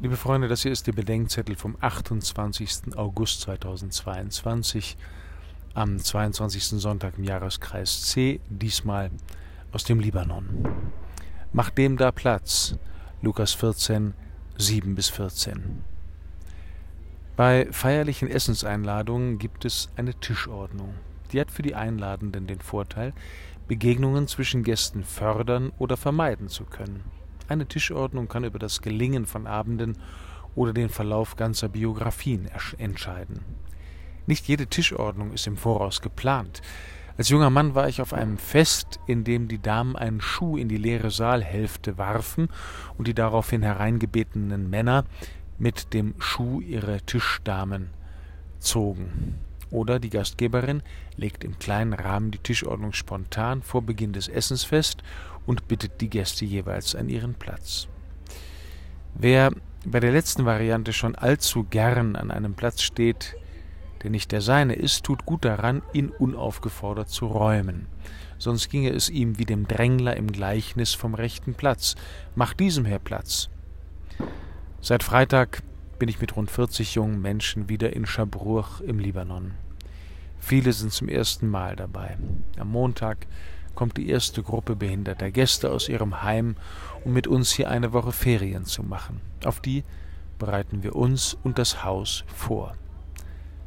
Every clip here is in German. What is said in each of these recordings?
Liebe Freunde, das hier ist der Bedenkzettel vom 28. August 2022 am 22. Sonntag im Jahreskreis C, diesmal aus dem Libanon. Macht dem da Platz. Lukas 14, 7 bis 14. Bei feierlichen Essenseinladungen gibt es eine Tischordnung. Die hat für die Einladenden den Vorteil, Begegnungen zwischen Gästen fördern oder vermeiden zu können. Eine Tischordnung kann über das Gelingen von Abenden oder den Verlauf ganzer Biografien entscheiden. Nicht jede Tischordnung ist im Voraus geplant. Als junger Mann war ich auf einem Fest, in dem die Damen einen Schuh in die leere Saalhälfte warfen und die daraufhin hereingebetenen Männer mit dem Schuh ihre Tischdamen zogen. Oder die Gastgeberin legt im kleinen Rahmen die Tischordnung spontan vor Beginn des Essens fest und bittet die Gäste jeweils an ihren Platz. Wer bei der letzten Variante schon allzu gern an einem Platz steht, der nicht der seine ist, tut gut daran, ihn unaufgefordert zu räumen. Sonst ginge es ihm wie dem Drängler im Gleichnis vom rechten Platz. Mach diesem her Platz. Seit Freitag bin ich mit rund 40 jungen Menschen wieder in Schabruch im Libanon. Viele sind zum ersten Mal dabei. Am Montag kommt die erste Gruppe behinderter Gäste aus ihrem Heim, um mit uns hier eine Woche Ferien zu machen. Auf die bereiten wir uns und das Haus vor.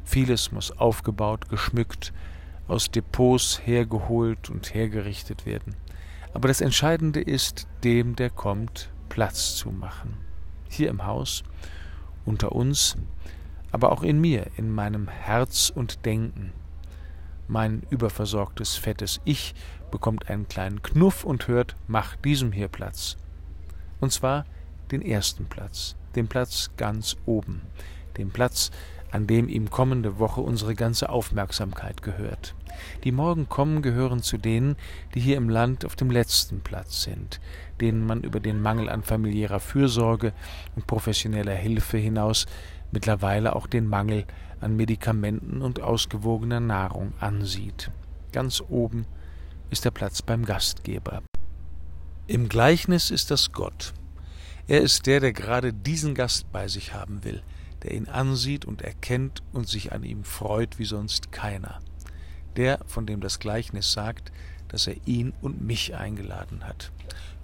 Vieles muss aufgebaut, geschmückt, aus Depots hergeholt und hergerichtet werden. Aber das Entscheidende ist, dem, der kommt, Platz zu machen. Hier im Haus unter uns, aber auch in mir, in meinem Herz und Denken. Mein überversorgtes, fettes Ich bekommt einen kleinen Knuff und hört, mach diesem hier Platz. Und zwar den ersten Platz, den Platz ganz oben, den Platz, an dem ihm kommende Woche unsere ganze Aufmerksamkeit gehört. Die morgen kommen gehören zu denen, die hier im Land auf dem letzten Platz sind, denen man über den Mangel an familiärer Fürsorge und professioneller Hilfe hinaus mittlerweile auch den Mangel an Medikamenten und ausgewogener Nahrung ansieht. Ganz oben ist der Platz beim Gastgeber. Im Gleichnis ist das Gott. Er ist der, der gerade diesen Gast bei sich haben will, der ihn ansieht und erkennt und sich an ihm freut wie sonst keiner. Der, von dem das Gleichnis sagt, dass er ihn und mich eingeladen hat.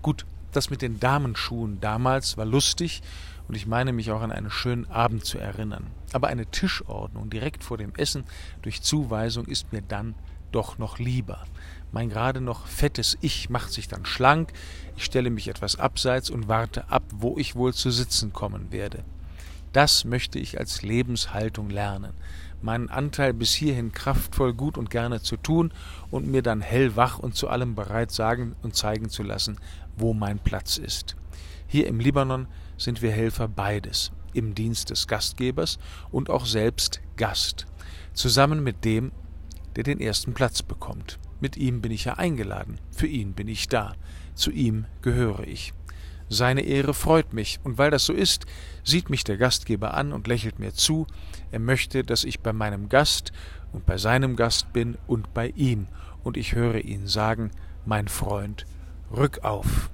Gut, das mit den Damenschuhen damals war lustig und ich meine mich auch an einen schönen Abend zu erinnern. Aber eine Tischordnung direkt vor dem Essen durch Zuweisung ist mir dann doch noch lieber. Mein gerade noch fettes Ich macht sich dann schlank, ich stelle mich etwas abseits und warte ab, wo ich wohl zu sitzen kommen werde. Das möchte ich als Lebenshaltung lernen, meinen Anteil bis hierhin kraftvoll, gut und gerne zu tun und mir dann hellwach und zu allem bereit sagen und zeigen zu lassen, wo mein Platz ist. Hier im Libanon sind wir Helfer beides, im Dienst des Gastgebers und auch selbst Gast, zusammen mit dem, der den ersten Platz bekommt. Mit ihm bin ich ja eingeladen, für ihn bin ich da, zu ihm gehöre ich. Seine Ehre freut mich, und weil das so ist, sieht mich der Gastgeber an und lächelt mir zu, er möchte, dass ich bei meinem Gast und bei seinem Gast bin und bei ihm, und ich höre ihn sagen, mein Freund, rück auf.